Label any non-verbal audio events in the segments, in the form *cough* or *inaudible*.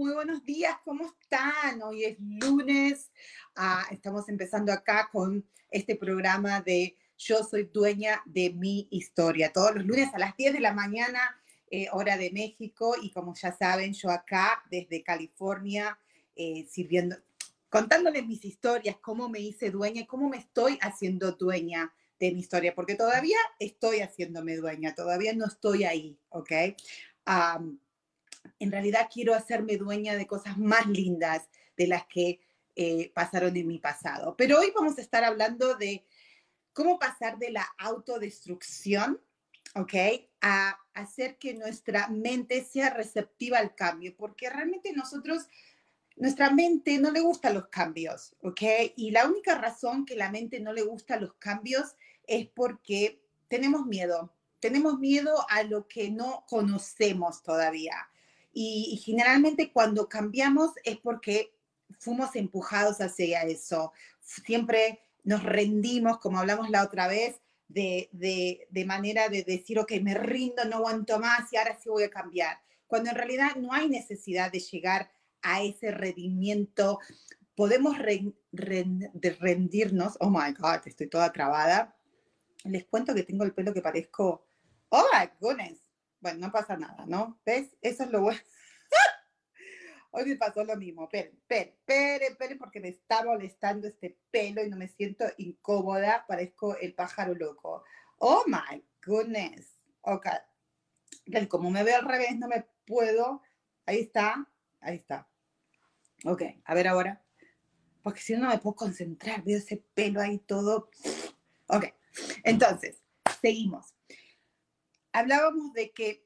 Muy buenos días, ¿cómo están? Hoy es lunes, ah, estamos empezando acá con este programa de Yo soy dueña de mi historia, todos los lunes a las 10 de la mañana, eh, hora de México, y como ya saben, yo acá desde California, eh, sirviendo, contándoles mis historias, cómo me hice dueña, cómo me estoy haciendo dueña de mi historia, porque todavía estoy haciéndome dueña, todavía no estoy ahí, ¿ok? En realidad quiero hacerme dueña de cosas más lindas de las que eh, pasaron en mi pasado. Pero hoy vamos a estar hablando de cómo pasar de la autodestrucción, ¿ok? A hacer que nuestra mente sea receptiva al cambio, porque realmente nosotros, nuestra mente no le gustan los cambios, ¿ok? Y la única razón que la mente no le gusta los cambios es porque tenemos miedo, tenemos miedo a lo que no conocemos todavía. Y, generalmente cuando cambiamos es porque fuimos empujados hacia eso. Siempre nos rendimos, como hablamos la otra vez, de, de, manera de decir, ok, me rindo, no aguanto más y ahora sí voy a cambiar. Cuando en realidad no hay necesidad de llegar a ese rendimiento. Podemos rendirnos. Oh my God, estoy toda trabada. Les cuento que tengo el pelo que parezco. Oh my goodness bueno, no pasa nada, ¿no? ¿Ves? Eso es lo bueno. *laughs* Hoy me pasó lo mismo. Esperen, esperen, esperen, esperen, porque me está molestando este pelo y no me siento incómoda. Parezco el pájaro loco. Oh my goodness. Ok. Como me veo al revés, no me puedo. Ahí está. Ahí está. Ok, a ver ahora. Porque si no, no me puedo concentrar. Veo ese pelo ahí todo. Ok. Entonces, seguimos hablábamos de que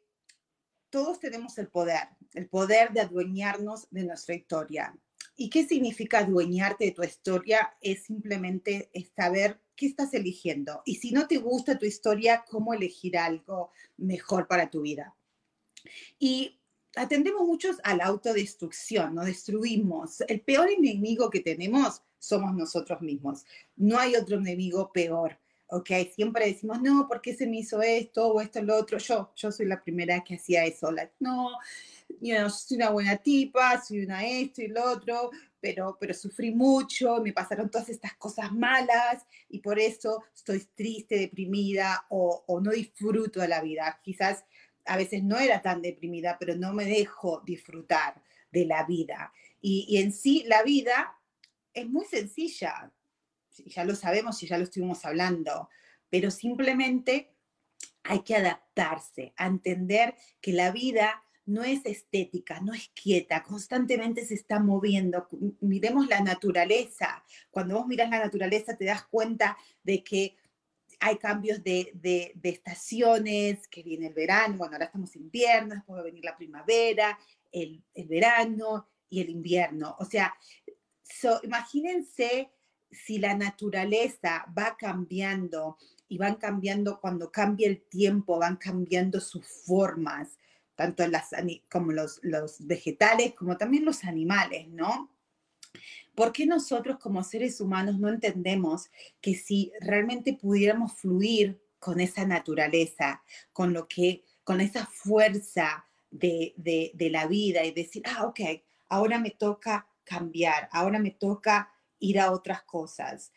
todos tenemos el poder, el poder de adueñarnos de nuestra historia. ¿Y qué significa adueñarte de tu historia? Es simplemente saber qué estás eligiendo. Y si no te gusta tu historia, cómo elegir algo mejor para tu vida. Y atendemos muchos a la autodestrucción, nos destruimos. El peor enemigo que tenemos somos nosotros mismos. No hay otro enemigo peor. ¿Ok? Siempre decimos, no, ¿por qué se me hizo esto o esto, lo otro? Yo, yo soy la primera que hacía eso, no, yo soy una buena tipa, soy una esto y lo otro, pero, pero sufrí mucho, me pasaron todas estas cosas malas y por eso estoy triste, deprimida o, o no disfruto de la vida. Quizás a veces no era tan deprimida, pero no me dejo disfrutar de la vida. Y, y en sí, la vida es muy sencilla ya lo sabemos y ya lo estuvimos hablando, pero simplemente hay que adaptarse, a entender que la vida no es estética, no es quieta, constantemente se está moviendo. Miremos la naturaleza. Cuando vos miras la naturaleza te das cuenta de que hay cambios de, de, estaciones, que viene el verano, bueno, ahora estamos en invierno, después va a venir la primavera, el, el verano y el invierno. O sea, imagínense si la naturaleza va cambiando y van cambiando cuando cambia el tiempo, van cambiando sus formas, tanto las, como los, los vegetales como también los animales, ¿no? ¿Por qué nosotros como seres humanos no entendemos que si realmente pudiéramos fluir con esa naturaleza, con lo que, con esa fuerza de, de, de la vida y decir, ah, ok, ahora me toca cambiar, ahora me toca ir a otras cosas.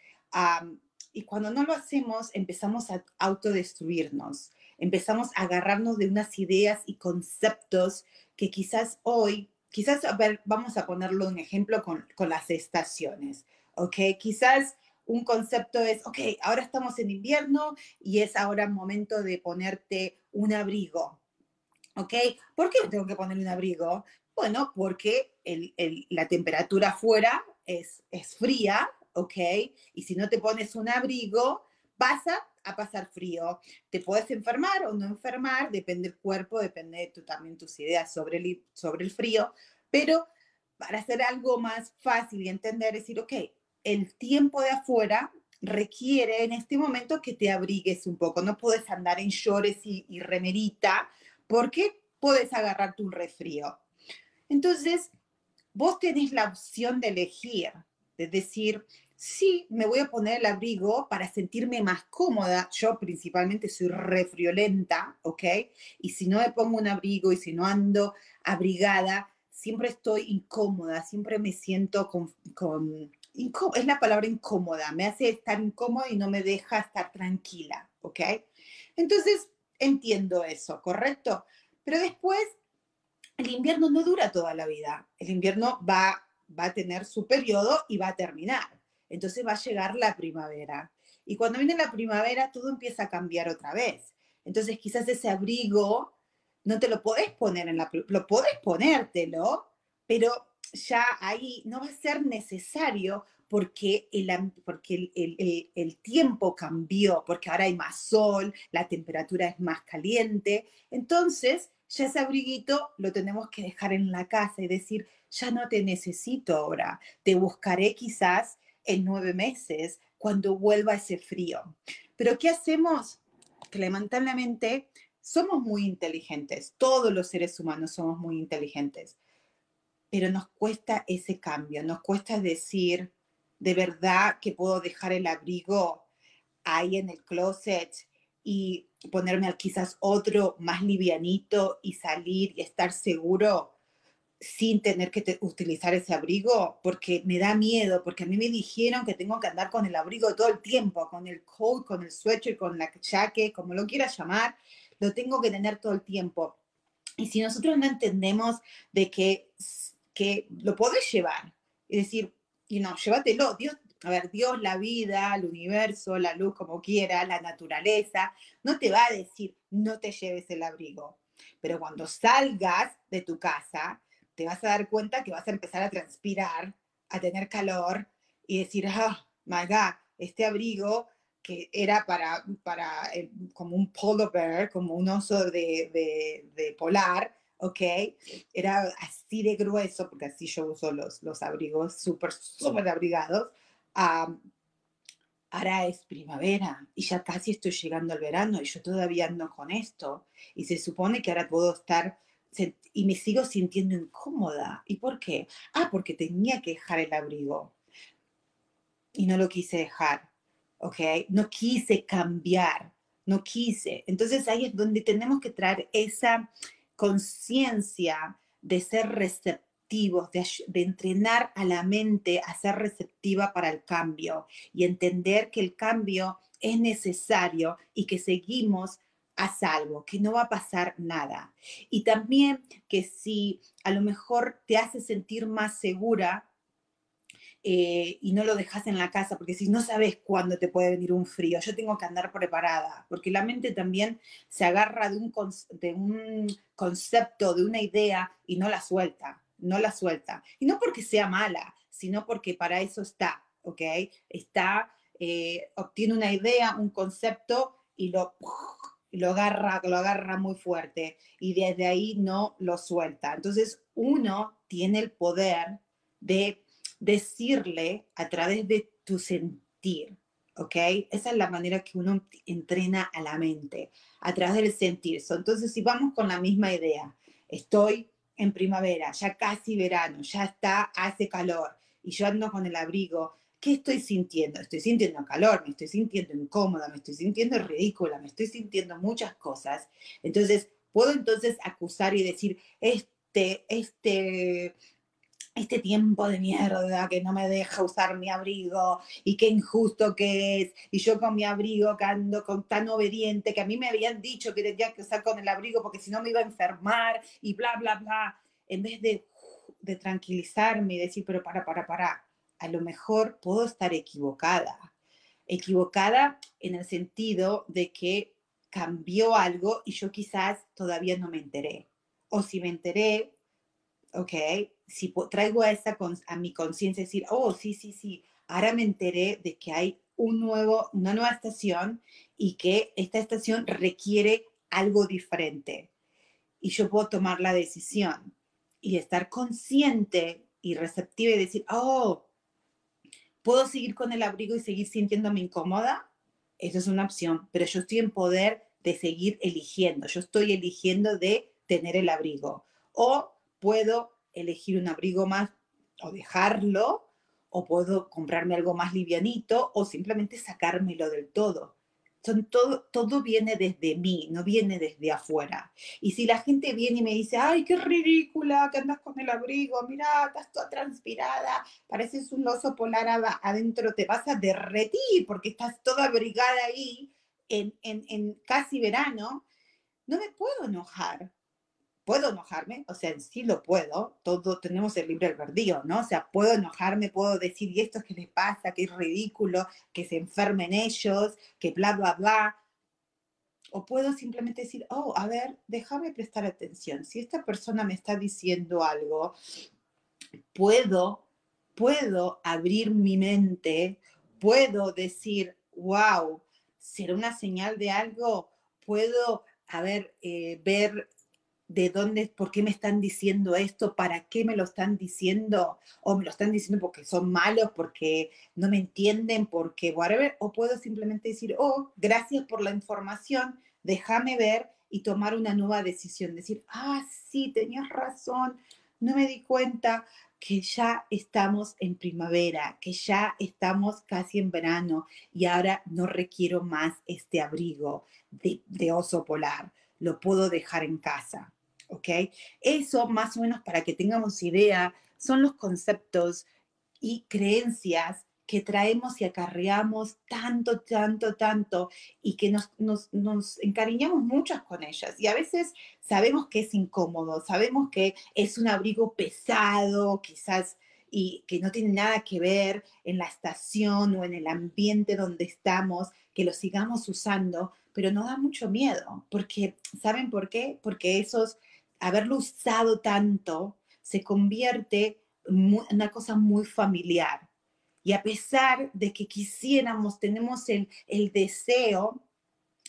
y cuando no lo hacemos, empezamos a autodestruirnos, empezamos a agarrarnos de unas ideas y conceptos que quizás hoy quizás, a ver, vamos a ponerlo un ejemplo con, con las estaciones, ¿ok? Quizás un concepto es, ok, ahora estamos en invierno y es ahora momento de ponerte un abrigo, ¿ok? ¿Por qué tengo que poner un abrigo? Bueno, porque la temperatura afuera es, es fría, ¿ok? Y si no te pones un abrigo, vas a, pasar frío. Te puedes enfermar o no enfermar, depende del cuerpo, depende de tu, también tus ideas sobre el, sobre el frío, pero para hacer algo más fácil y entender, decir, ok, el tiempo de afuera requiere en este momento que te abrigues un poco. No puedes andar en shorts y, y remerita porque puedes agarrarte un resfrío. Entonces, vos tenés la opción de elegir, de decir, sí, me voy a poner el abrigo para sentirme más cómoda. Yo principalmente soy refriolenta, ¿ok? Y si no me pongo un abrigo y si no ando abrigada, siempre estoy incómoda, siempre me siento con, con es la palabra incómoda, me hace estar incómoda y no me deja estar tranquila, ¿ok? Entonces, entiendo eso, ¿correcto? Pero después, el invierno no dura toda la vida, el invierno va, a tener su periodo y va a terminar. Entonces va a llegar la primavera. Y cuando viene la primavera, todo empieza a cambiar otra vez. Entonces, quizás ese abrigo no te lo podés poner en la... Lo podés ponértelo, pero ya ahí no va a ser necesario porque, el, porque el, el, tiempo cambió, porque ahora hay más sol, la temperatura es más caliente. Entonces, ya ese abriguito lo tenemos que dejar en la casa y decir, ya no te necesito ahora, te buscaré quizás en nueve meses cuando vuelva ese frío. Pero ¿qué hacemos? Que lamentablemente somos muy inteligentes, todos los seres humanos somos muy inteligentes pero nos cuesta ese cambio, nos cuesta decir, de verdad que puedo dejar el abrigo ahí en el closet y ponerme quizás otro más livianito y salir y estar seguro sin tener que utilizar ese abrigo, porque me da miedo, porque a mí me dijeron que tengo que andar con el abrigo todo el tiempo, con el coat, con el sweater, con la jaque, como lo quieras llamar, lo tengo que tener todo el tiempo. Y si nosotros no entendemos de que que lo podés llevar. Es decir, y no, llévatelo. Dios, a ver, Dios, la vida, el universo, la luz, como quiera, la naturaleza, no te va a decir, no te lleves el abrigo. Pero cuando salgas de tu casa, te vas a dar cuenta que vas a empezar a transpirar, a tener calor y decir, ah, my God, este abrigo que era para, para como un polar bear, como un oso de, de, de polar, ¿ok? Era así de grueso, porque así yo uso los, los abrigos súper, súper abrigados. Ahora es primavera y ya casi estoy llegando al verano y yo todavía ando con esto. Y se supone que ahora puedo estar y me sigo sintiendo incómoda. ¿Y por qué? Ah, porque tenía que dejar el abrigo y no lo quise dejar, ¿ok? No quise cambiar, no quise. Entonces ahí es donde tenemos que traer esa, conciencia de ser receptivos, de, entrenar a la mente a ser receptiva para el cambio y entender que el cambio es necesario y que seguimos a salvo, que no va a pasar nada. Y también que si a lo mejor te hace sentir más segura eh, y no lo dejas en la casa, porque si no sabes cuándo te puede venir un frío, yo tengo que andar preparada, porque la mente también se agarra de un, de un concepto, de una idea y no la suelta, no la suelta. Y no porque sea mala, sino porque para eso está, ¿ok? Está, eh, obtiene una idea, un concepto y lo, lo, agarra, lo agarra muy fuerte y desde ahí no lo suelta. Entonces uno tiene el poder de decirle a través de tu sentir, ¿ok? Esa es la manera que uno entrena a la mente, a través del sentir. Entonces, si vamos con la misma idea, estoy en primavera, ya casi verano, ya está, hace calor, y yo ando con el abrigo, ¿qué estoy sintiendo? Estoy sintiendo calor, me estoy sintiendo incómoda, me estoy sintiendo ridícula, me estoy sintiendo muchas cosas. Entonces, puedo entonces acusar y decir, este, este este tiempo de mierda que no me deja usar mi abrigo y qué injusto que es, y yo con mi abrigo que con tan obediente que a mí me habían dicho que tenía que usar con el abrigo porque si no me iba a enfermar y bla, bla, bla, en vez de de tranquilizarme y decir, pero para, para, para, a lo mejor puedo estar equivocada. Equivocada en el sentido de que cambió algo y yo quizás todavía no me enteré. O si me enteré, ok, si traigo a, esa, a mi conciencia decir, oh, sí, sí, sí, ahora me enteré de que hay un nuevo, una nueva estación y que esta estación requiere algo diferente. Y yo puedo tomar la decisión y estar consciente y receptiva y decir, oh, ¿puedo seguir con el abrigo y seguir sintiéndome incómoda? Eso es una opción, pero yo estoy en poder de seguir eligiendo. Yo estoy eligiendo de tener el abrigo. O puedo elegir un abrigo más o dejarlo, o puedo comprarme algo más livianito, o simplemente sacármelo del todo. Son todo, todo viene desde mí, no viene desde afuera. Y si la gente viene y me dice, ay, qué ridícula, que andas con el abrigo, mira, estás toda transpirada, pareces un oso polar adentro, te vas a derretir porque estás toda abrigada ahí en, en, en casi verano, no me puedo enojar puedo enojarme, o sea, sí lo puedo, todos tenemos el libre albedrío, ¿no? O sea, puedo enojarme, puedo decir, ¿y esto es que les pasa? Que es ridículo, que se enfermen ellos, que bla, bla, bla. O puedo simplemente decir, oh, a ver, déjame prestar atención. Si esta persona me está diciendo algo, puedo, puedo abrir mi mente, puedo decir, wow, será una señal de algo, puedo, a ver, eh, ver de dónde, por qué me están diciendo esto, para qué me lo están diciendo, o me lo están diciendo porque son malos, porque no me entienden, porque whatever, o puedo simplemente decir, oh, gracias por la información, déjame ver y tomar una nueva decisión, decir, ah, sí, tenías razón, no me di cuenta que ya estamos en primavera, que ya estamos casi en verano y ahora no requiero más este abrigo de, de oso polar, lo puedo dejar en casa. ¿Ok? Eso, más o menos para que tengamos idea, son los conceptos y creencias que traemos y acarreamos tanto, tanto, tanto y que nos, nos, encariñamos muchas con ellas. Y a veces sabemos que es incómodo, sabemos que es un abrigo pesado, quizás, y que no tiene nada que ver en la estación o en el ambiente donde estamos, que lo sigamos usando, pero nos da mucho miedo, porque, ¿saben por qué? Porque esos haberlo usado tanto se convierte en una cosa muy familiar. Y a pesar de que quisiéramos, tenemos el, el deseo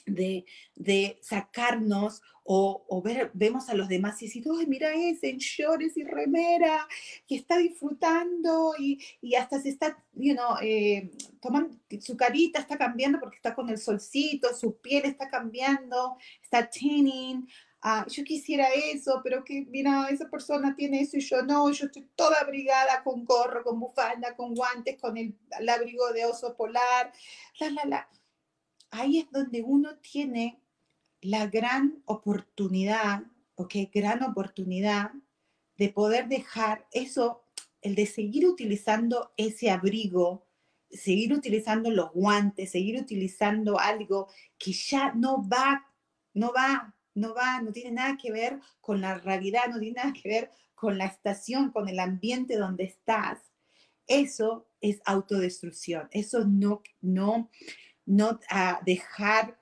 de, de, sacarnos o, o, ver, vemos a los demás y decir, ¡ay, mira ese en shorts y remera! Y está disfrutando y, y hasta se está, you know, eh, tomando, su carita está cambiando porque está con el solcito, su piel está cambiando, está tanning, ah, yo quisiera eso, pero que, mira, esa persona tiene eso y yo no, yo estoy toda abrigada con gorro, con bufanda, con guantes, con el, abrigo de oso polar, la, la, la. Ahí es donde uno tiene la gran oportunidad, ok, gran oportunidad de poder dejar eso, el de seguir utilizando ese abrigo, seguir utilizando los guantes, seguir utilizando algo que ya no va, no va no va, no tiene nada que ver con la realidad, no tiene nada que ver con la estación, con el ambiente donde estás. Eso es autodestrucción. Eso no, no, no ah, dejar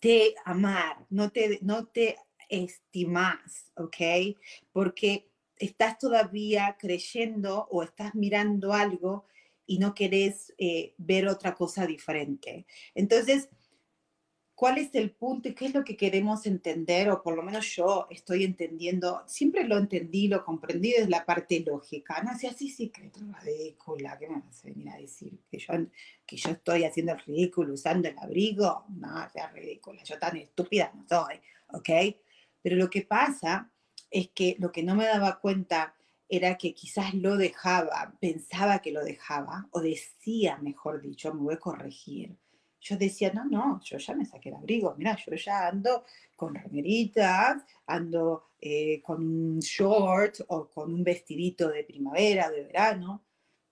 de amar, no te, no te estimas, ¿ok? Porque estás todavía creyendo o estás mirando algo y no querés eh, ver otra cosa diferente. Entonces, cuál es el punto y qué es lo que queremos entender, o por lo menos yo estoy entendiendo, siempre lo entendí, lo comprendí desde la parte lógica, no sé, así sí que ridícula, ¿qué me vas a venir a decir? Que yo, que yo estoy haciendo el ridículo usando el abrigo, no, sea ridícula, yo tan estúpida no soy, ¿ok? Pero lo que pasa es que lo que no me daba cuenta era que quizás lo dejaba, pensaba que lo dejaba, o decía, mejor dicho, me voy a corregir, yo decía, no, no, yo ya me saqué el abrigo, mira, yo ya ando con remeritas, ando eh, con un short o con un vestidito de primavera, de verano,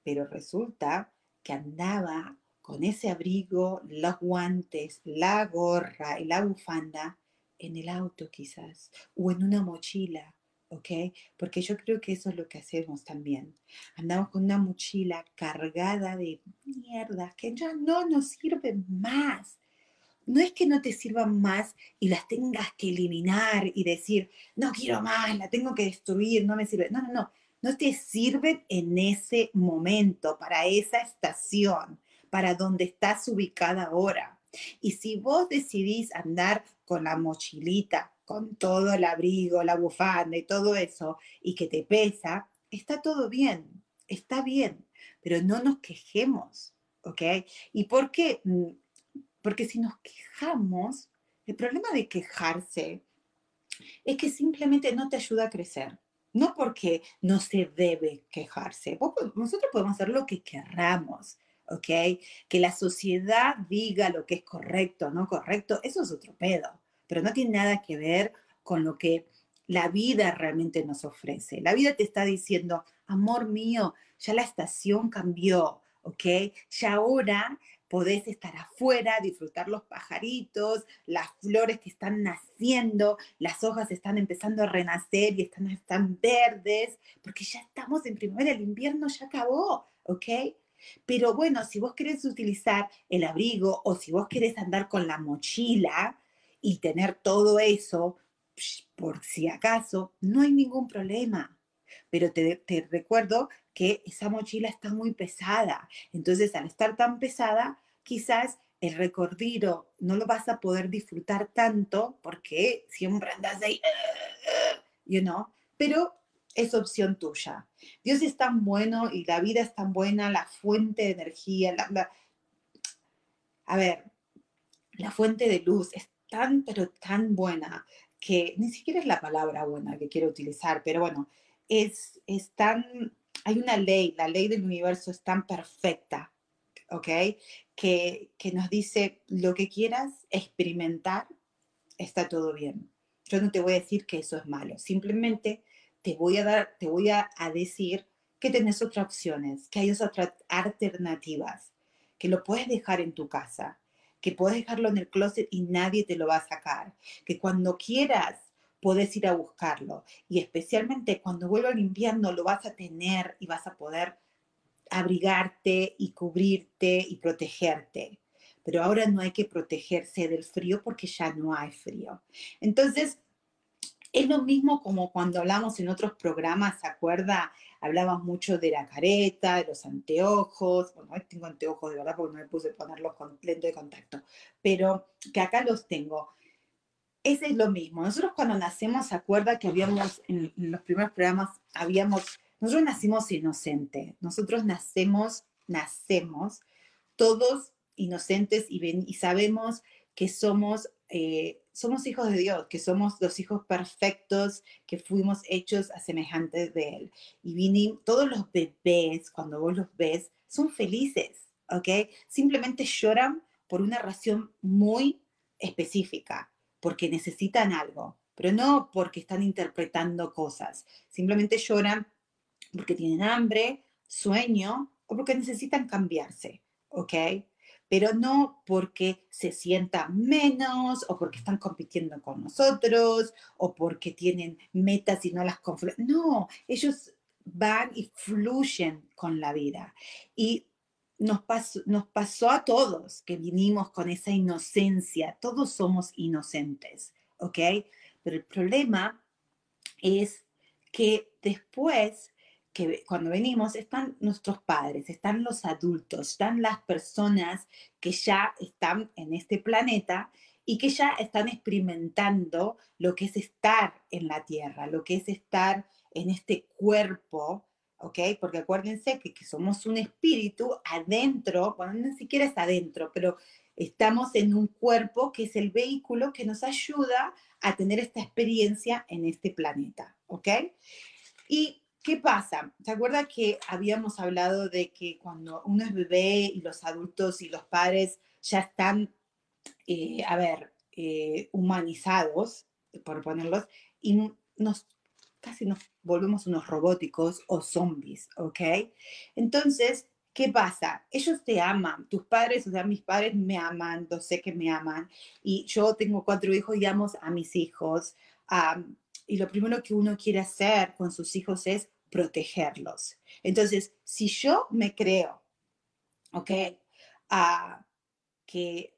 pero resulta que andaba con ese abrigo, los guantes, la gorra y la bufanda en el auto quizás, o en una mochila, ¿ok? Porque yo creo que eso es lo que hacemos también. Andamos con una mochila cargada de mierda que ya no nos sirve más. No es que no te sirvan más y las tengas que eliminar y decir, no quiero más, la tengo que destruir, no me sirve. No, no, no. No te sirven en ese momento, para esa estación, para donde estás ubicada ahora. Y si vos decidís andar con la mochilita con todo el abrigo, la bufanda y todo eso, y que te pesa, está todo bien, está bien, pero no nos quejemos, ¿ok? ¿Y por qué? Mm, porque si nos quejamos, el problema de quejarse es que simplemente no te ayuda a crecer. No porque no se debe quejarse. Nosotros podemos hacer lo que querramos, ¿ok? Que la sociedad diga lo que es correcto o no correcto, eso es otro pedo pero no tiene nada que ver con lo que la vida realmente nos ofrece. La vida te está diciendo, amor mío, ya la estación cambió, ¿ok? Ya ahora podés estar afuera, disfrutar los pajaritos, las flores que están naciendo, las hojas están empezando a renacer y están, están verdes, porque ya estamos en primavera, el invierno ya acabó, ¿ok? Pero bueno, si vos querés utilizar el abrigo o si vos querés andar con la mochila, y tener todo eso, por si acaso, no hay ningún problema. Pero te, recuerdo que esa mochila está muy pesada. Entonces, al estar tan pesada, quizás el recorrido no lo vas a poder disfrutar tanto porque siempre andas ahí, you know, pero es opción tuya. Dios es tan bueno y la vida es tan buena, la fuente de energía, a ver, la fuente de luz es tan, pero tan buena, que ni siquiera es la palabra buena que quiero utilizar, pero bueno, es, es tan, hay una ley, la ley del universo es tan perfecta, ¿ok? Que, que nos dice, lo que quieras experimentar, está todo bien. Yo no te voy a decir que eso es malo, simplemente te voy a dar, te voy a, a decir que tenés otras opciones, que hay otras alternativas, que lo puedes dejar en tu casa, que puedes dejarlo en el closet y nadie te lo va a sacar, que cuando quieras puedes ir a buscarlo y especialmente cuando vuelva el invierno lo vas a tener y vas a poder abrigarte y cubrirte y protegerte. Pero ahora no hay que protegerse del frío porque ya no hay frío. Entonces, es lo mismo como cuando hablamos en otros programas, ¿se acuerda? Hablamos mucho de la careta, de los anteojos. Bueno, hoy tengo anteojos de verdad porque no me puse a ponerlos con lente de contacto, pero que acá los tengo. Ese es lo mismo. Nosotros cuando nacemos, ¿se acuerda que habíamos, en, los primeros programas, habíamos, nosotros nacimos inocentes. Nosotros nacemos, nacemos todos inocentes y, y sabemos que somos eh, somos hijos de Dios, que somos los hijos perfectos, que fuimos hechos a semejantes de Él. Y vinimos, todos los bebés, cuando vos los ves, son felices, ¿ok? Simplemente lloran por una razón muy específica, porque necesitan algo, pero no porque están interpretando cosas. Simplemente lloran porque tienen hambre, sueño o porque necesitan cambiarse, ¿ok? Pero no porque se sientan menos o porque están compitiendo con nosotros o porque tienen metas y no las confluyen. No, ellos van y fluyen con la vida. Y nos pasó, nos pasó a todos que vinimos con esa inocencia. Todos somos inocentes, ¿ok? Pero el problema es que después que cuando venimos están nuestros padres, están los adultos, están las personas que ya están en este planeta y que ya están experimentando lo que es estar en la tierra, lo que es estar en este cuerpo, ¿ok? Porque acuérdense que, que somos un espíritu adentro, bueno, ni siquiera es adentro, pero estamos en un cuerpo que es el vehículo que nos ayuda a tener esta experiencia en este planeta, ¿ok? Y ¿Qué pasa? ¿Se acuerda que habíamos hablado de que cuando uno es bebé y los adultos y los padres ya están, eh, a ver, eh, humanizados, por ponerlos, y nos casi nos volvemos unos robóticos o zombies, ¿ok? Entonces, ¿qué pasa? Ellos te aman, tus padres, o sea, mis padres me aman, yo sé que me aman, y yo tengo cuatro hijos y amo a mis hijos y lo primero que uno quiere hacer con sus hijos es protegerlos. Entonces, si yo me creo, ¿ok? que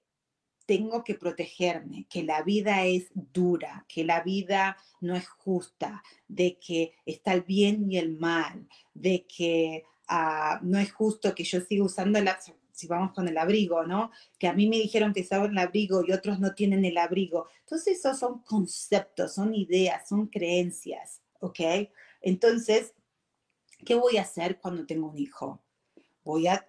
tengo que protegerme, que la vida es dura, que la vida no es justa, de que está el bien y el mal, de que ah, no es justo que yo siga usando la, si vamos con el abrigo, ¿no? Que a mí me dijeron que estaba el abrigo y otros no tienen el abrigo. Entonces, esos son conceptos, son ideas, son creencias, ¿ok? Entonces, ¿qué voy a hacer cuando tengo un hijo? Voy a,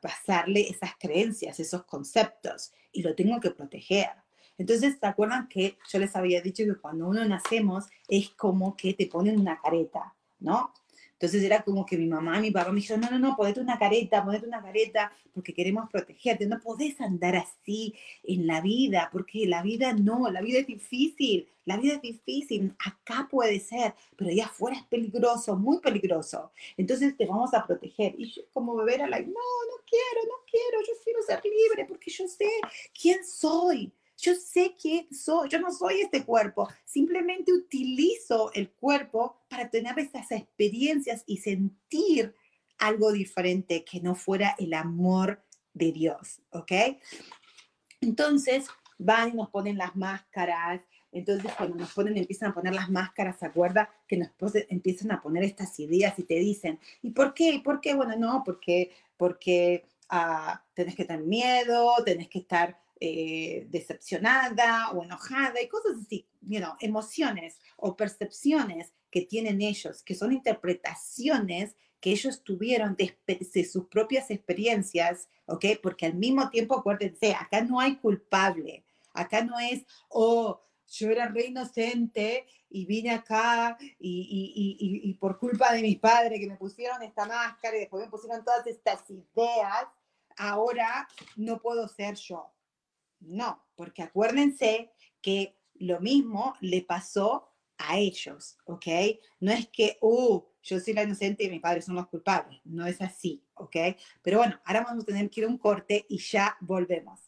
pasarle esas creencias, esos conceptos, y lo tengo que proteger. Entonces, ¿se acuerdan que yo les había dicho que cuando uno nacemos es como que te ponen una careta, ¿no? Entonces era como que mi mamá mi papá me dijeron, no, no, no, ponete una careta, ponete una careta, porque queremos protegerte. No podés andar así en la vida, porque la vida no, la vida es difícil, la vida es difícil. Acá puede ser, pero allá afuera es peligroso, muy peligroso. Entonces te vamos a proteger. Y yo como bebé era like, no, no quiero, no quiero, yo quiero ser libre porque yo sé quién soy. Yo sé quién soy, yo no soy este cuerpo, simplemente utilizo el cuerpo para tener esas experiencias y sentir algo diferente que no fuera el amor de Dios, ¿ok? Entonces van y nos ponen las máscaras, entonces cuando nos ponen, empiezan a poner las máscaras, ¿se acuerda? Que nos empiezan a poner estas ideas y te dicen, ¿y por qué? ¿Y por qué? Bueno, no, porque, porque ah, tenés que tener miedo, tenés que estar eh, decepcionada o enojada y cosas así, you emociones o percepciones que tienen ellos, que son interpretaciones que ellos tuvieron de, sus propias experiencias, ¿ok? Porque al mismo tiempo, acuérdense, acá no hay culpable, acá no es, oh, yo era re inocente y vine acá y, y, por culpa de mis padres que me pusieron esta máscara y después me pusieron todas estas ideas, ahora no puedo ser yo. No, porque acuérdense que lo mismo le pasó a ellos, ¿ok? No es que, uh, yo soy la inocente y mis padres son los culpables. No es así, ¿ok? Pero bueno, ahora vamos a tener que ir a un corte y ya volvemos.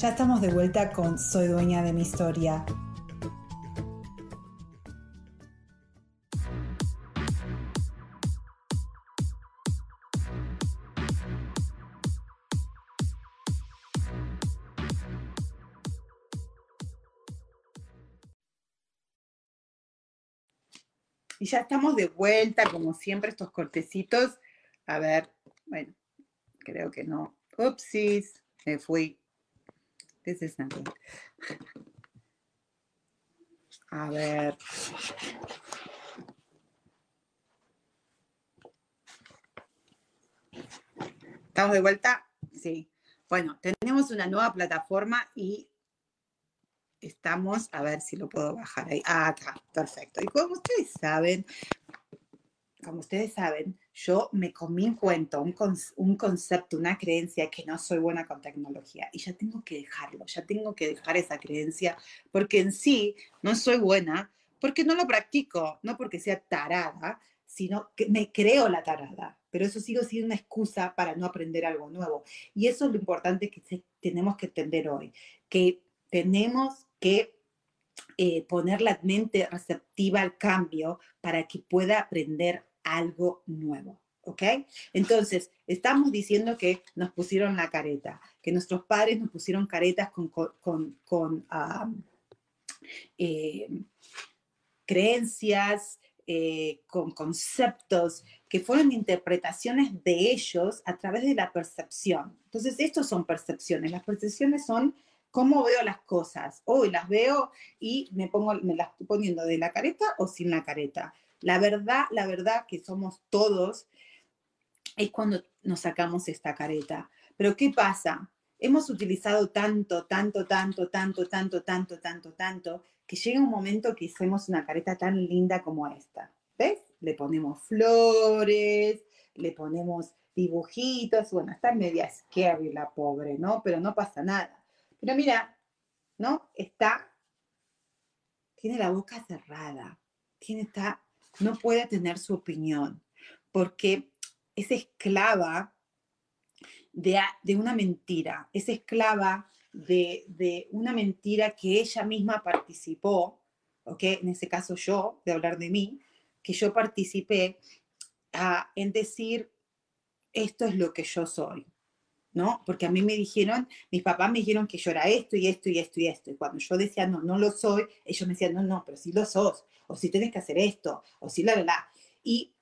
Ya estamos de vuelta con Soy dueña de mi historia. Y ya estamos de vuelta, como siempre, estos cortecitos. A ver, bueno, creo que no. Upsis, me fui. This is not good. A ver. ¿Estamos de vuelta? Sí. Bueno, tenemos una nueva plataforma y estamos, a ver si lo puedo bajar ahí. Ah, acá, perfecto. Y como ustedes saben, como ustedes saben, yo me comí en cuento un, un, concepto, una creencia que no soy buena con tecnología y ya tengo que dejarlo, ya tengo que dejar esa creencia porque en sí no soy buena, porque no lo practico, no porque sea tarada, sino que me creo la tarada, pero eso sigo siendo una excusa para no aprender algo nuevo. Y eso es lo importante que tenemos que entender hoy, que tenemos que eh, poner la mente receptiva al cambio para que pueda aprender algo nuevo. ¿Ok? Entonces, estamos diciendo que nos pusieron la careta, que nuestros padres nos pusieron caretas con, con, eh, creencias, eh, con conceptos que fueron interpretaciones de ellos a través de la percepción. Entonces, estos son percepciones. Las percepciones son cómo veo las cosas. Hoy las veo y me, pongo, me las estoy poniendo de la careta o sin la careta. La verdad, la verdad que somos todos es cuando nos sacamos esta careta. Pero ¿qué pasa? Hemos utilizado tanto, tanto, tanto, tanto, tanto, tanto, tanto, tanto, que llega un momento que hacemos una careta tan linda como esta. ¿Ves? Le ponemos flores, le ponemos dibujitos, bueno, está media scary la pobre, ¿no? Pero no pasa nada. Pero mira, ¿no? Está, tiene la boca cerrada, tiene, está, no puede tener su opinión, porque es esclava de, una mentira, es esclava de, de, una mentira que ella misma participó, ¿ok? En ese caso yo, de hablar de mí, que yo participé ah, en decir, esto es lo que yo soy, ¿no? Porque a mí me dijeron, mis papás me dijeron que yo era esto y esto y esto y esto. Y cuando yo decía, no, no lo soy, ellos me decían, no, no, pero sí lo sos, o si tienes que hacer esto, o si la, la. Y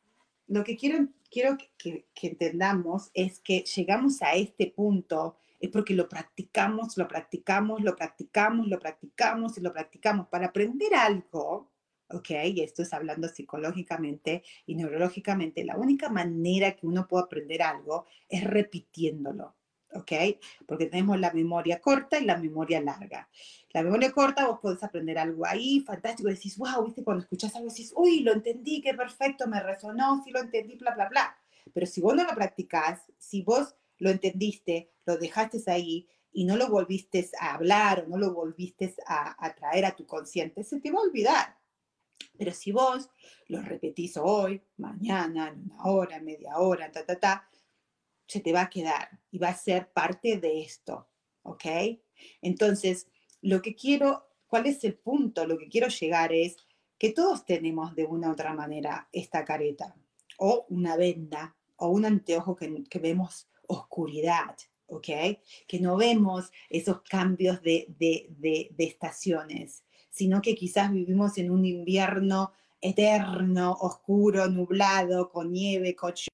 lo que quiero, quiero que, que entendamos es que llegamos a este punto es porque lo practicamos, lo practicamos, lo practicamos, lo practicamos y lo practicamos. Para aprender algo, ¿ok? Y esto es hablando psicológicamente y neurológicamente, la única manera que uno puede aprender algo es repitiéndolo, ¿ok? Porque tenemos la memoria corta y la memoria larga. La memoria corta, vos podés aprender algo ahí, fantástico, decís, wow, viste, cuando escuchás algo decís, uy, lo entendí, qué perfecto, me resonó, sí lo entendí, bla, bla, bla. Pero si vos no lo practicás, si vos lo entendiste, lo dejaste ahí y no lo volviste a hablar o no lo volviste a, a traer a tu consciente, se te va a olvidar. Pero si vos lo repetís hoy, mañana, una hora, media hora, ta, ta, ta, se te va a quedar y va a ser parte de esto, ¿ok? Entonces, lo que quiero, ¿cuál es el punto? Lo que quiero llegar es que todos tenemos de una u otra manera esta careta, o una venda, o un anteojo que, vemos oscuridad, ¿ok? Que no vemos esos cambios de, de, de, de estaciones sino que quizás vivimos en un invierno eterno, oscuro, nublado, con nieve, coche.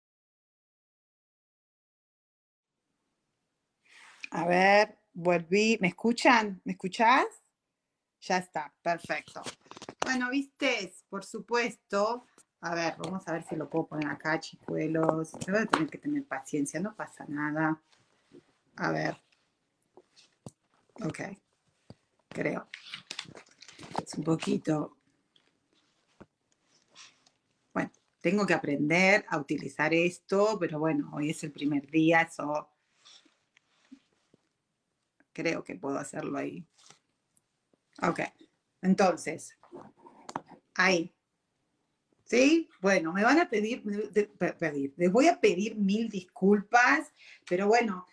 A ver, volví. ¿Me escuchan? ¿Me escuchás? Ya está, perfecto. Bueno, viste, por supuesto. A ver, vamos a ver si lo puedo poner acá, chicuelos. Voy a tener que tener paciencia, no pasa nada. A ver. Ok, creo. Es un poquito. Bueno, tengo que aprender a utilizar esto, pero bueno, hoy es el primer día, eso creo que puedo hacerlo ahí. Ok, entonces, ahí. ¿Sí? Bueno, me van a pedir, pedir, les voy a pedir mil disculpas, pero bueno,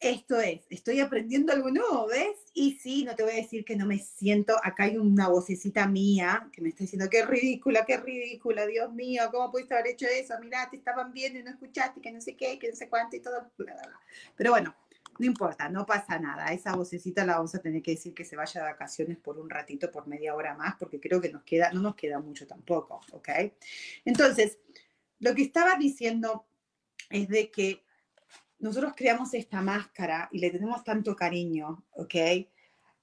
esto es, estoy aprendiendo algo nuevo, ¿ves? Y sí, no te voy a decir que no me siento, acá hay una vocecita mía que me está diciendo, qué ridícula, qué ridícula, Dios mío, ¿cómo pudiste haber hecho eso? Mirá, te estaban viendo y no escuchaste, que no sé qué, que no sé cuánto y todo. Pero bueno, no importa, no pasa nada. Esa vocecita la vamos a tener que decir que se vaya de vacaciones por un ratito, por media hora más, porque creo que nos queda, no nos queda mucho tampoco, ¿ok? Entonces, lo que estaba diciendo es de que nosotros creamos esta máscara y le tenemos tanto cariño, ¿ok?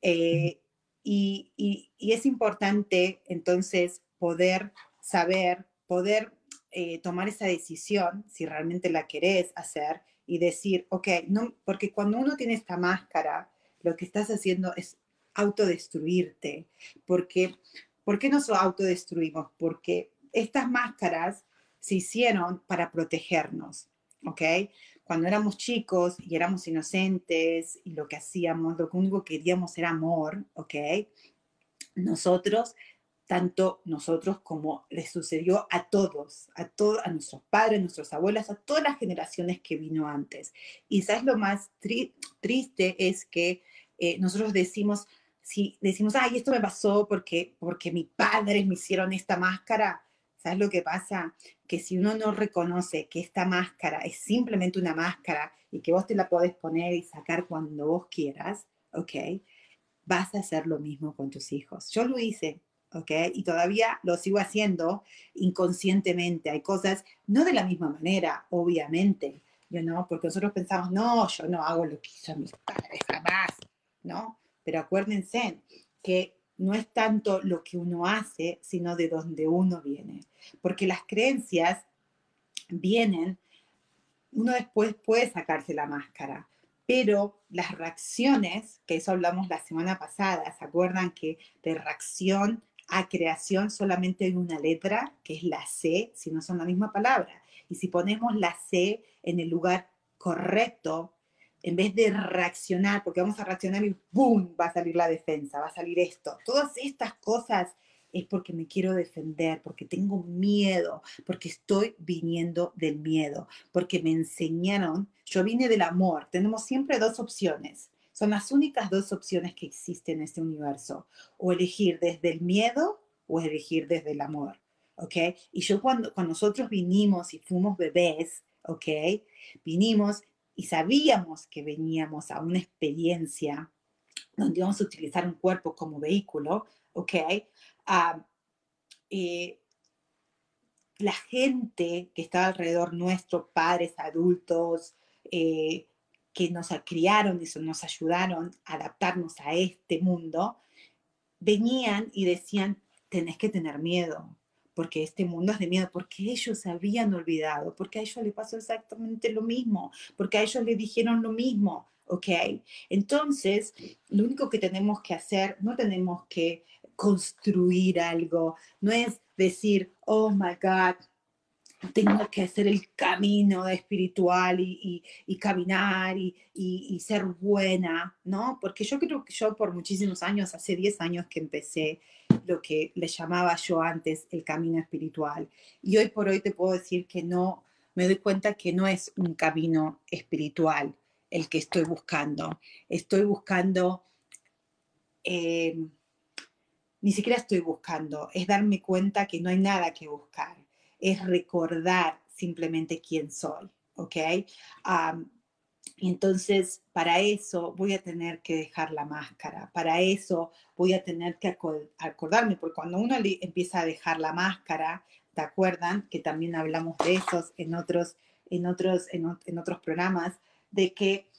Eh, y, es importante entonces poder saber, poder eh, tomar esa decisión, si realmente la querés hacer, y decir, ok, no, porque cuando uno tiene esta máscara, lo que estás haciendo es autodestruirte. Porque, ¿Por qué nos autodestruimos? Porque estas máscaras se hicieron para protegernos, ¿ok? Cuando éramos chicos y éramos inocentes y lo que hacíamos, lo único que queríamos era amor, ¿ok? Nosotros tanto nosotros como les sucedió a todos, a todos, a nuestros padres, a nuestros abuelos, a todas las generaciones que vino antes. Y sabes lo más triste es que eh, nosotros decimos, si decimos, ay, esto me pasó porque, porque mis padres me hicieron esta máscara, ¿sabes lo que pasa? Que si uno no reconoce que esta máscara es simplemente una máscara y que vos te la podés poner y sacar cuando vos quieras, ¿ok? Vas a hacer lo mismo con tus hijos. Yo lo hice, ¿ok? Y todavía lo sigo haciendo inconscientemente. Hay cosas, no de la misma manera, obviamente, ¿no? Porque nosotros pensamos, no, yo no hago lo que hizo mis padres jamás, ¿no? Pero acuérdense que no es tanto lo que uno hace, sino de dónde uno viene. Porque las creencias vienen, uno después puede sacarse la máscara, pero las reacciones, que eso hablamos la semana pasada, ¿se acuerdan que de reacción a creación solamente hay una letra, que es la C, si no son la misma palabra. Y si ponemos la C en el lugar correcto, en vez de reaccionar, porque vamos a reaccionar y ¡boom! va a salir la defensa, va a salir esto. Todas estas cosas es porque me quiero defender, porque tengo miedo, porque estoy viniendo del miedo, porque me enseñaron, yo vine del amor, tenemos siempre dos opciones, son las únicas dos opciones que existen en este universo. O elegir desde el miedo o elegir desde el amor. ¿Ok? Y yo cuando, cuando nosotros vinimos y fuimos bebés, ¿ok? Vinimos y sabíamos que veníamos a una experiencia donde íbamos a utilizar un cuerpo como vehículo, ¿ok? Ah, eh, la gente que estaba alrededor nuestro, padres, adultos, eh, que nos criaron y nos ayudaron a adaptarnos a este mundo, venían y decían, tenés que tener miedo, porque este mundo es de miedo, porque ellos habían olvidado, porque a ellos les pasó exactamente lo mismo, porque a ellos les dijeron lo mismo, ¿ok? Entonces, lo único que tenemos que hacer, no tenemos que construir algo, no es decir, oh my God, tengo que hacer el camino espiritual y, caminar y, ser buena, ¿no? Porque yo creo que yo por muchísimos años, hace 10 años que empecé lo que le llamaba yo antes el camino espiritual. Y hoy por hoy te puedo decir que no, me doy cuenta que no es un camino espiritual el que estoy buscando. Estoy buscando... Eh, ni siquiera estoy buscando, es darme cuenta que no hay nada que buscar es recordar simplemente quién soy, ¿ok? entonces, para eso voy a tener que dejar la máscara, para eso voy a tener que acordarme, porque cuando uno empieza a dejar la máscara, ¿te acuerdan? Que también hablamos de esos en otros, en otros, en otros programas, de que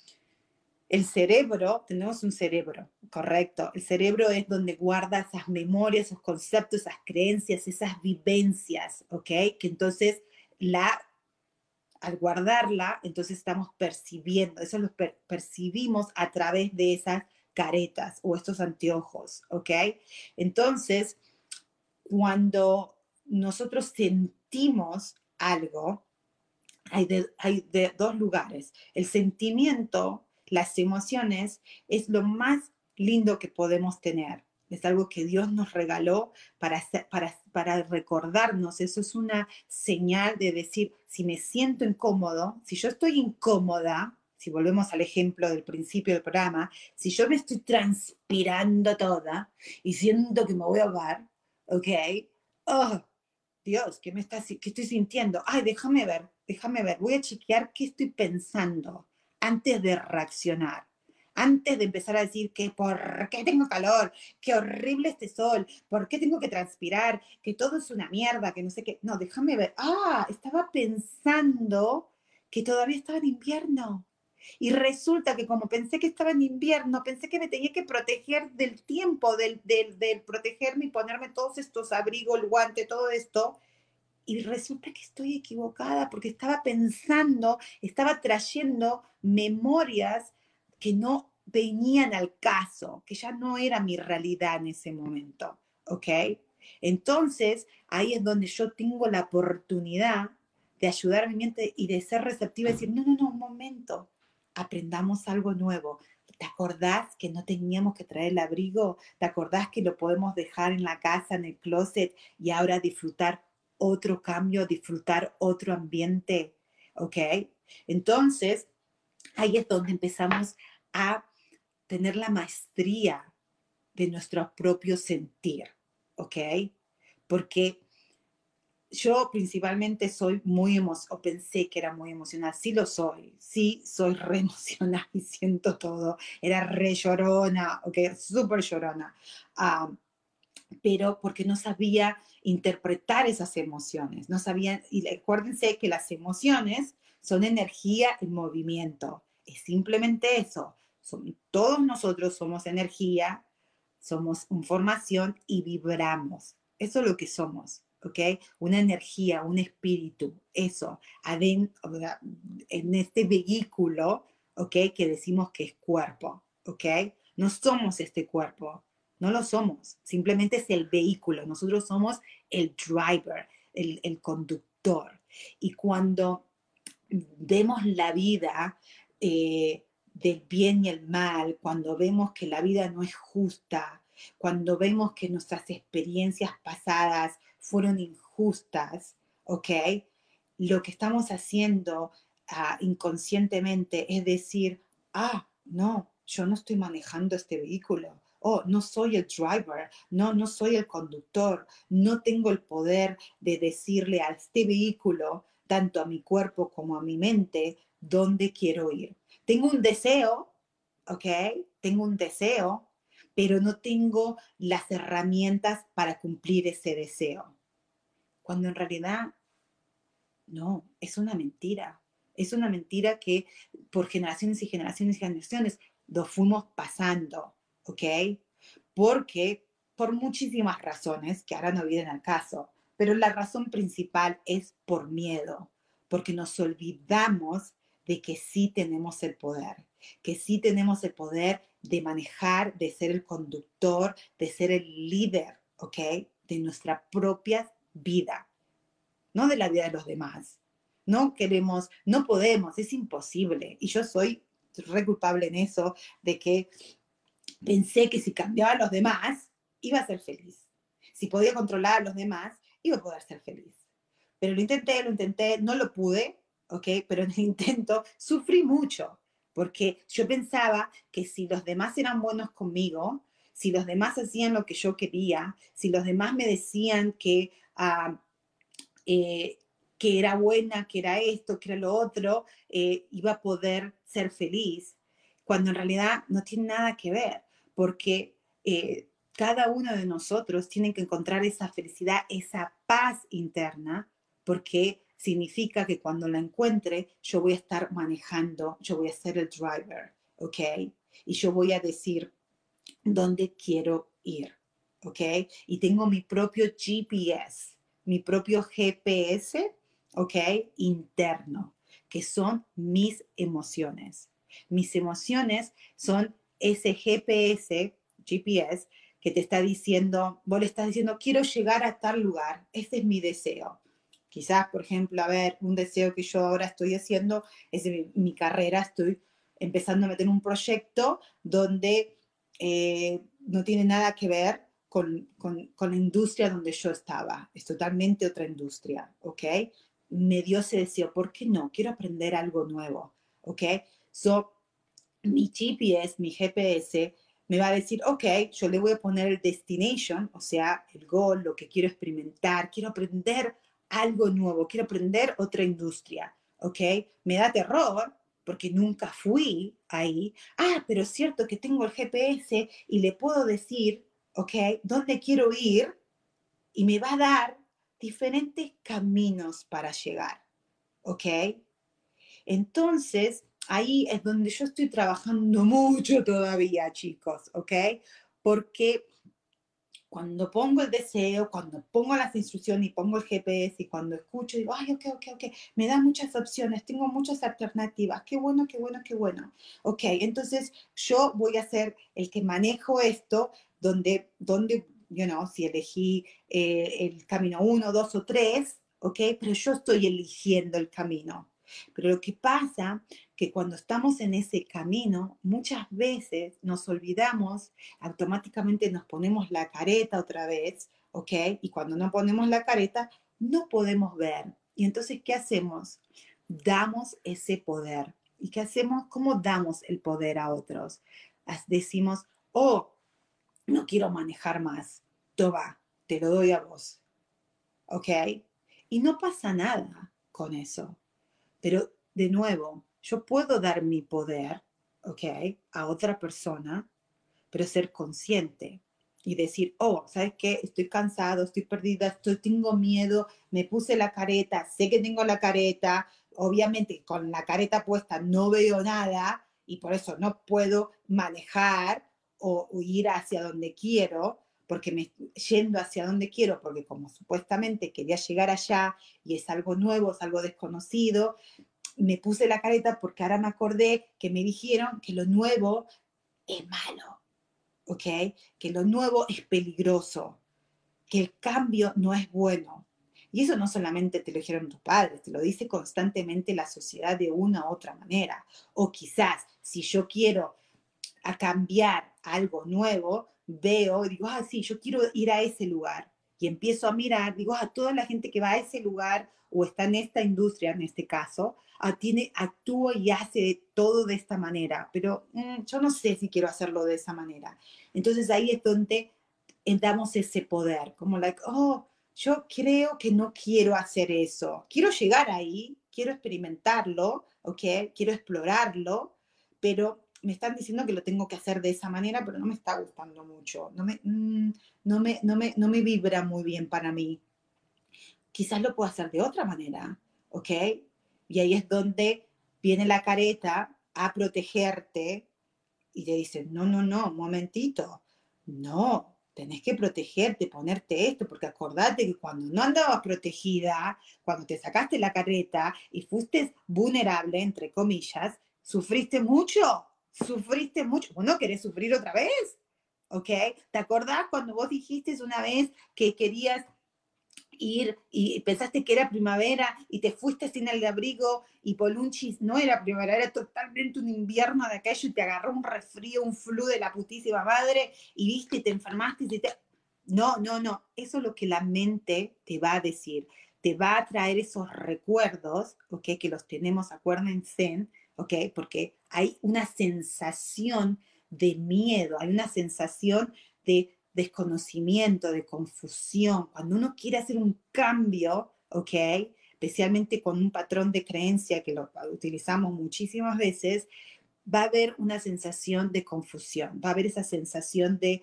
el cerebro, tenemos un cerebro, correcto. El cerebro es donde guarda esas memorias, esos conceptos, esas creencias, esas vivencias, ¿ok? Que entonces la, al guardarla, entonces estamos percibiendo, eso lo percibimos a través de esas caretas o estos anteojos, ¿ok? Entonces, cuando nosotros sentimos algo, hay hay de dos lugares. El sentimiento las emociones es lo más lindo que podemos tener. Es algo que Dios nos regaló para, para, para recordarnos. Eso es una señal de decir, si me siento incómodo, si yo estoy incómoda, si volvemos al ejemplo del principio del programa, si yo me estoy transpirando toda y siento que me voy a ahogar, ¿ok? Oh, Dios, ¿qué, me está, ¿qué estoy sintiendo? Ay, déjame ver, déjame ver, voy a chequear qué estoy pensando antes de reaccionar, antes de empezar a decir que por qué tengo calor, qué horrible este sol, por qué tengo que transpirar, que todo es una mierda, que no sé qué. No, déjame ver. Ah, estaba pensando que todavía estaba en invierno. Y resulta que como pensé que estaba en invierno, pensé que me tenía que proteger del tiempo, del, del, del protegerme y ponerme todos estos abrigos, el guante, todo esto. Y resulta que estoy equivocada porque estaba pensando, estaba trayendo memorias que no venían al caso, que ya no era mi realidad en ese momento, ¿ok? Entonces, ahí es donde yo tengo la oportunidad de ayudar a mi mente y de ser receptiva y decir, no, no, no, un momento, aprendamos algo nuevo. ¿Te acordás que no teníamos que traer el abrigo? ¿Te acordás que lo podemos dejar en la casa, en el closet y ahora disfrutar otro cambio, disfrutar otro ambiente? ¿Ok? Entonces, ahí es donde empezamos a tener la maestría de nuestro propio sentir, ¿ok? Porque yo principalmente soy muy emocional, o pensé que era muy emocional, sí lo soy, sí soy re *laughs* emocional y siento todo, era re llorona, ok, súper llorona, pero porque no sabía interpretar esas emociones, no sabía, y acuérdense que las emociones son energía en movimiento, es simplemente eso, todos nosotros somos energía, somos información y vibramos. Eso es lo que somos, ¿ok? Una energía, un espíritu, eso, en este vehículo, ¿ok? Que decimos que es cuerpo, ¿ok? No somos este cuerpo, no lo somos, simplemente es el vehículo, nosotros somos el driver, el, conductor. Y cuando vemos la vida, eh, del bien y el mal, cuando vemos que la vida no es justa, cuando vemos que nuestras experiencias pasadas fueron injustas, ¿ok? Lo que estamos haciendo ah, inconscientemente es decir, ah, no, yo no estoy manejando este vehículo. Oh, no soy el driver, no, no soy el conductor, no tengo el poder de decirle a este vehículo, tanto a mi cuerpo como a mi mente, dónde quiero ir tengo un deseo, ¿ok? Tengo un deseo, pero no tengo las herramientas para cumplir ese deseo. Cuando en realidad, no, es una mentira. Es una mentira que por generaciones y generaciones y generaciones lo fuimos pasando, ¿ok? Porque por muchísimas razones que ahora no vienen al caso, pero la razón principal es por miedo, porque nos olvidamos de que sí tenemos el poder, que sí tenemos el poder de manejar, de ser el conductor, de ser el líder, ¿ok? De nuestra propia vida, no de la vida de los demás. No queremos, no podemos, es imposible. Y yo soy re culpable en eso, de que pensé que si cambiaba a los demás, iba a ser feliz. Si podía controlar a los demás, iba a poder ser feliz. Pero lo intenté, lo intenté, no lo pude, ¿ok? Pero en el *laughs* intento sufrí mucho, porque yo pensaba que si los demás eran buenos conmigo, si los demás hacían lo que yo quería, si los demás me decían que, ah, eh, que era buena, que era esto, que era lo otro, eh, iba a poder ser feliz, cuando en realidad no tiene nada que ver, porque eh, cada uno de nosotros tiene que encontrar esa felicidad, esa paz interna, porque significa que cuando la encuentre, yo voy a estar manejando, yo voy a ser el driver, ¿ok? Y yo voy a decir dónde quiero ir, ¿ok? Y tengo mi propio GPS, mi propio GPS, ¿ok? Interno, que son mis emociones. Mis emociones son ese GPS, GPS, que te está diciendo, vos le estás diciendo, quiero llegar a tal lugar, ese es mi deseo. Quizás, por ejemplo, a ver, un deseo que yo ahora estoy haciendo es mi, carrera, estoy empezando a meter un proyecto donde eh, no tiene nada que ver con, con, con, la industria donde yo estaba, es totalmente otra industria, ¿ok? Me dio ese deseo, ¿por qué no? Quiero aprender algo nuevo, ¿ok? So, mi GPS, mi GPS, me va a decir, ok, yo le voy a poner el destination, o sea, el goal, lo que quiero experimentar, quiero aprender algo nuevo, quiero aprender otra industria, ¿ok? Me da terror porque nunca fui ahí. Ah, pero es cierto que tengo el GPS y le puedo decir, ¿ok? ¿Dónde quiero ir? Y me va a dar diferentes caminos para llegar, ¿ok? Entonces, ahí es donde yo estoy trabajando mucho todavía, chicos, ¿ok? Porque cuando pongo el deseo, cuando pongo las instrucciones y pongo el GPS y cuando escucho, digo, ay, ok, ok, ok, me da muchas opciones, tengo muchas alternativas, qué bueno, qué bueno, qué bueno. Ok, entonces yo voy a ser el que manejo esto, donde, donde you know, si elegí eh, el camino 1, 2 o 3, ok, pero yo estoy eligiendo el camino. Pero lo que pasa que cuando estamos en ese camino, muchas veces nos olvidamos, automáticamente nos ponemos la careta otra vez, ¿ok? Y cuando no ponemos la careta, no podemos ver. Y entonces, ¿qué hacemos? Damos ese poder. ¿Y qué hacemos? ¿Cómo damos el poder a otros? Decimos, oh, no quiero manejar más. Toma, te lo doy a vos. ¿Ok? Y no pasa nada con eso. Pero de nuevo, yo puedo dar mi poder, ¿ok? A otra persona, pero ser consciente y decir, oh, ¿sabes qué? Estoy cansado, estoy perdida, estoy, tengo miedo, me puse la careta, sé que tengo la careta, obviamente con la careta puesta no veo nada y por eso no puedo manejar o, o ir hacia donde quiero, porque me yendo hacia donde quiero, porque como supuestamente quería llegar allá y es algo nuevo, es algo desconocido, me puse la careta porque ahora me acordé que me dijeron que lo nuevo es malo, ¿ok? Que lo nuevo es peligroso, que el cambio no es bueno. Y eso no solamente te lo dijeron tus padres, te lo dice constantemente la sociedad de una u otra manera. O quizás si yo quiero a cambiar algo nuevo, veo y digo, ah, sí, yo quiero ir a ese lugar. Y empiezo a mirar, digo, a ah, toda la gente que va a ese lugar o está en esta industria, en este caso, ah, tiene, actúa y hace todo de esta manera, pero mm, yo no sé si quiero hacerlo de esa manera. Entonces ahí es donde damos ese poder, como like, oh, yo creo que no quiero hacer eso. Quiero llegar ahí, quiero experimentarlo, ¿ok? Quiero explorarlo, pero me están diciendo que lo tengo que hacer de esa manera, pero no me está gustando mucho, no me, mm, no me, no me, no me vibra muy bien para mí. Quizás lo puedo hacer de otra manera, ¿ok? Y ahí es donde viene la careta a protegerte y te dice, no, no, no, un momentito, no, tenés que protegerte, ponerte esto, porque acordate que cuando no andabas protegida, cuando te sacaste la careta y fuiste vulnerable, entre comillas, sufriste mucho, sufriste mucho. ¿Vos no querés sufrir otra vez? ¿Ok? ¿Te acordás cuando vos dijiste una vez que querías ir y pensaste que era primavera y te fuiste sin el abrigo y Polunchis no era primavera, era totalmente un invierno de aquello y te agarró un resfrío, un flu de la putísima madre y viste, te enfermaste y te... No, no, no, eso es lo que la mente te va a decir, te va a traer esos recuerdos, ¿ok? Que los tenemos, acuérdense, ¿ok? Porque hay una sensación de miedo, hay una sensación de desconocimiento, de confusión, cuando uno quiere hacer un cambio, ¿ok? Especialmente con un patrón de creencia que lo utilizamos muchísimas veces, va a haber una sensación de confusión, va a haber esa sensación de,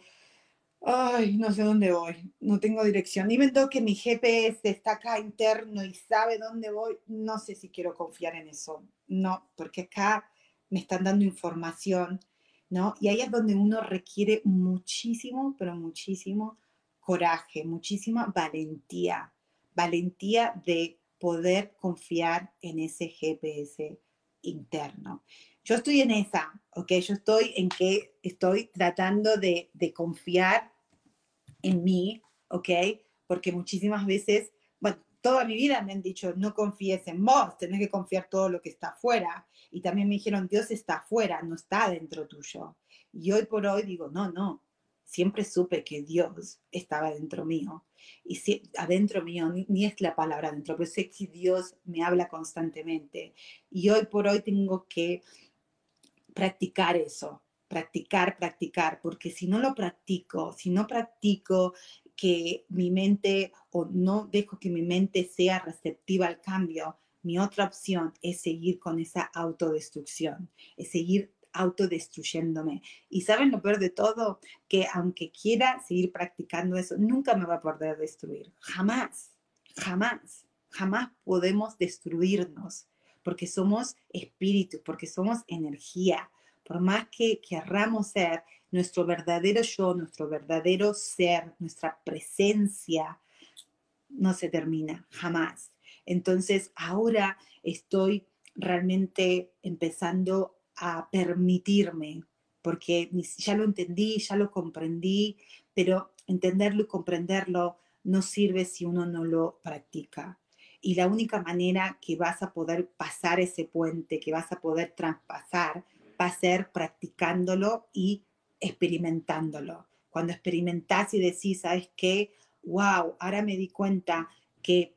ay, no sé dónde voy, no tengo dirección. Y vendo que mi GPS está acá interno y sabe dónde voy, no sé si quiero confiar en eso. No, porque acá me están dando información y ahí es donde uno requiere muchísimo, pero muchísimo coraje, muchísima valentía, valentía de poder confiar en ese GPS interno. Yo estoy en esa, ¿ok? Yo estoy en que estoy tratando de confiar en mí, ¿ok? Porque muchísimas veces, bueno, toda mi vida me han dicho, no confíes en vos, tenés que confiar todo lo que está afuera. Y también me dijeron, Dios está afuera, no está dentro tuyo. Y hoy por hoy digo, no, no, siempre supe que Dios estaba dentro mío. Y si, adentro mío, ni, es la palabra adentro, pero sé que Dios me habla constantemente. Y hoy por hoy tengo que practicar eso, practicar, practicar, porque si no lo practico, si no practico que mi mente o no dejo que mi mente sea receptiva al cambio, mi otra opción es seguir con esa autodestrucción, es seguir autodestruyéndome. Y saben lo peor de todo, que aunque quiera seguir practicando eso, nunca me va a poder destruir. Jamás, jamás, jamás podemos destruirnos porque somos espíritu, porque somos energía, por más que querramos ser, nuestro verdadero yo, nuestro verdadero ser, nuestra presencia, no se termina jamás. Entonces ahora estoy realmente empezando a permitirme, porque ya lo entendí, ya lo comprendí, pero entenderlo y comprenderlo no sirve si uno no lo practica. Y la única manera que vas a poder pasar ese puente, que vas a poder traspasar, va a ser practicándolo y experimentándolo. Cuando experimentás y decís, ¿sabes qué? Wow, ahora me di cuenta que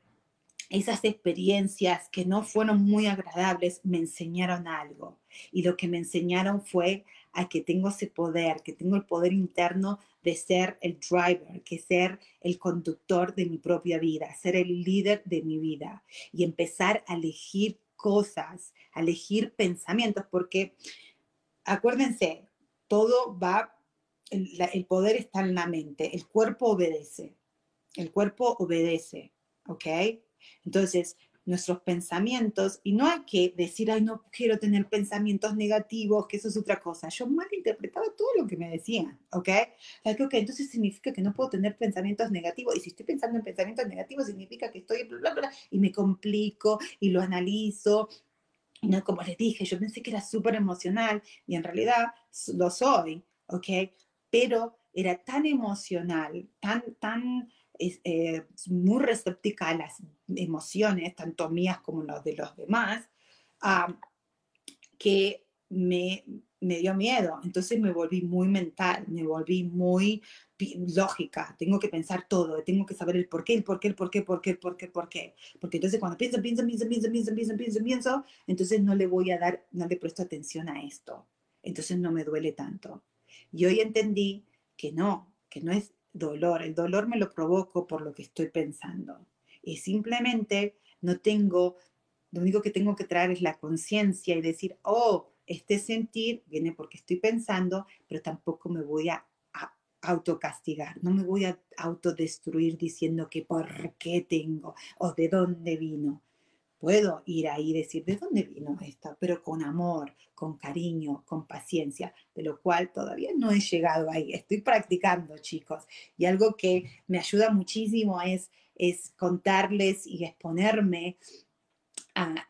esas experiencias que no fueron muy agradables me enseñaron algo. Y lo que me enseñaron fue a que tengo ese poder, que tengo el poder interno de ser el driver, que ser el conductor de mi propia vida, ser el líder de mi vida y empezar a elegir cosas, a elegir pensamientos, porque acuérdense, todo va, el, poder está en la mente, el cuerpo obedece, el cuerpo obedece, ¿ok? Entonces, nuestros pensamientos, y no hay que decir, ay, no quiero tener pensamientos negativos, que eso es otra cosa. Yo malinterpretaba todo lo que me decían, ¿ok? Like, ok, entonces significa que no puedo tener pensamientos negativos, y si estoy pensando en pensamientos negativos, significa que estoy, bla, bla, bla, y me complico, y lo analizo. No, como les dije, yo pensé que era súper emocional, y en realidad lo soy, ¿ok? Pero era tan emocional, tan, tan eh, muy receptiva a las emociones, tanto mías como las de los demás, que me, me dio miedo. Entonces me volví muy mental, me volví muy lógica. Tengo que pensar todo, tengo que saber el por qué, el por qué, el por qué, por qué, por qué, por qué. Porque entonces cuando pienso, pienso, pienso, pienso, pienso, pienso, pienso, pienso, entonces no le voy a dar, no le presto atención a esto. Entonces no me duele tanto. Y hoy entendí que no, que no es dolor. El dolor me lo provoco por lo que estoy pensando. Y simplemente no tengo, lo único que tengo que traer es la conciencia y decir, oh, este sentir viene porque estoy pensando, pero tampoco me voy a, a autocastigar, no me voy a autodestruir diciendo que por qué tengo o de dónde vino puedo ir ahí y decir, ¿de dónde vino esto? Pero con amor, con cariño, con paciencia, de lo cual todavía no he llegado ahí. Estoy practicando, chicos. Y algo que me ayuda muchísimo es, es contarles y exponerme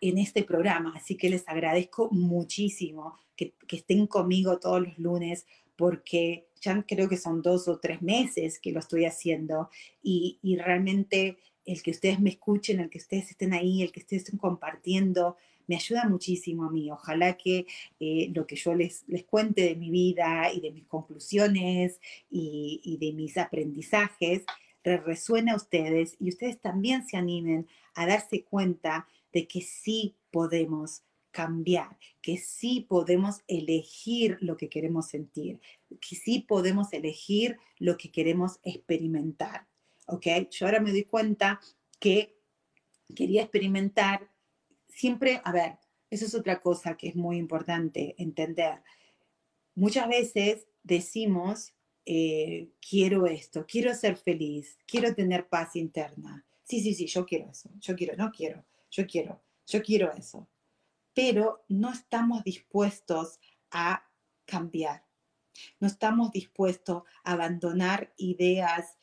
en este programa. Así que les agradezco muchísimo que, que estén conmigo todos los lunes porque ya creo que son dos o tres meses que lo estoy haciendo y, y realmente el que ustedes me escuchen, el que ustedes estén ahí, el que ustedes estén compartiendo, me ayuda muchísimo a mí. Ojalá que eh, lo que yo les, les cuente de mi vida y de mis conclusiones y, de mis aprendizajes les resuene a ustedes y ustedes también se animen a darse cuenta de que sí podemos cambiar, que sí podemos elegir lo que queremos sentir, que sí podemos elegir lo que queremos experimentar. ¿ok? Yo ahora me doy cuenta que quería experimentar siempre, a ver, eso es otra cosa que es muy importante entender. Muchas veces decimos, eh, quiero esto, quiero ser feliz, quiero tener paz interna. Sí, sí, sí, yo quiero eso, yo quiero, no quiero, yo quiero, yo quiero eso. Pero no estamos dispuestos a cambiar. No estamos dispuestos a abandonar ideas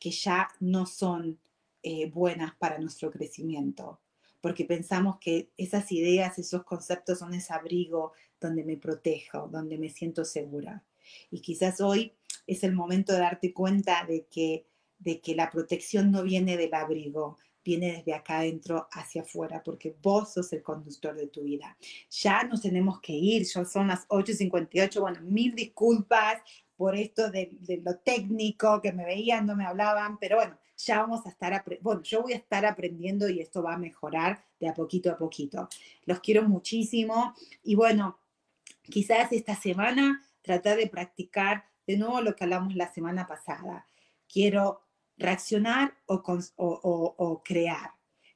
que ya no son eh, buenas para nuestro crecimiento, porque pensamos que esas ideas, esos conceptos son ese abrigo donde me protejo, donde me siento segura. Y quizás hoy es el momento de darte cuenta de que, de que la protección no viene del abrigo, viene desde acá adentro hacia afuera, porque vos sos el conductor de tu vida. Ya nos tenemos que ir, ya son las 8.58, bueno, mil disculpas, por esto de, lo técnico, que me veían, no me hablaban, pero bueno, ya vamos a estar, bueno, yo voy a estar aprendiendo y esto va a mejorar de a poquito a poquito. Los quiero muchísimo y bueno, quizás esta semana tratar de practicar de nuevo lo que hablamos la semana pasada. Quiero reaccionar o, crear.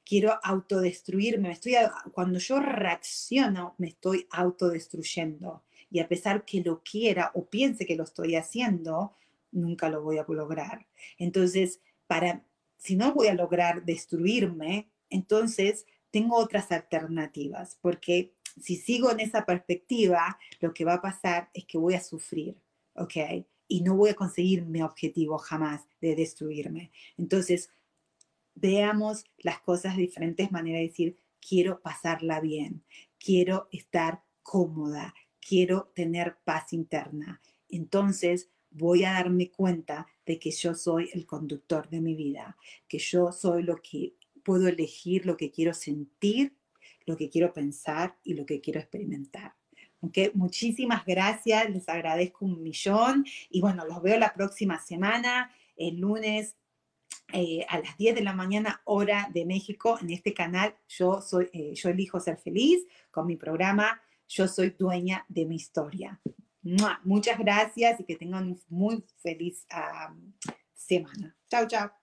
Quiero autodestruirme. Estoy, cuando yo reacciono, me estoy autodestruyendo y a pesar que lo quiera o piense que lo estoy haciendo, nunca lo voy a lograr. Entonces, para, si no voy a lograr destruirme, entonces tengo otras alternativas, porque si sigo en esa perspectiva, lo que va a pasar es que voy a sufrir, ¿ok? Y no voy a conseguir mi objetivo jamás de destruirme. Entonces, veamos las cosas de diferentes maneras, decir, quiero pasarla bien, quiero estar cómoda, quiero tener paz interna. Entonces, voy a darme cuenta de que yo soy el conductor de mi vida, que yo soy lo que puedo elegir, lo que quiero sentir, lo que quiero pensar y lo que quiero experimentar. Okay, muchísimas gracias, les agradezco un millón y bueno, los veo la próxima semana, el lunes eh, a las 10 de la mañana, hora de México, en este canal. Yo, soy, eh, yo elijo ser feliz con mi programa Yo soy dueña de mi historia. Muchas gracias y que tengan muy feliz semana. Chao, chao.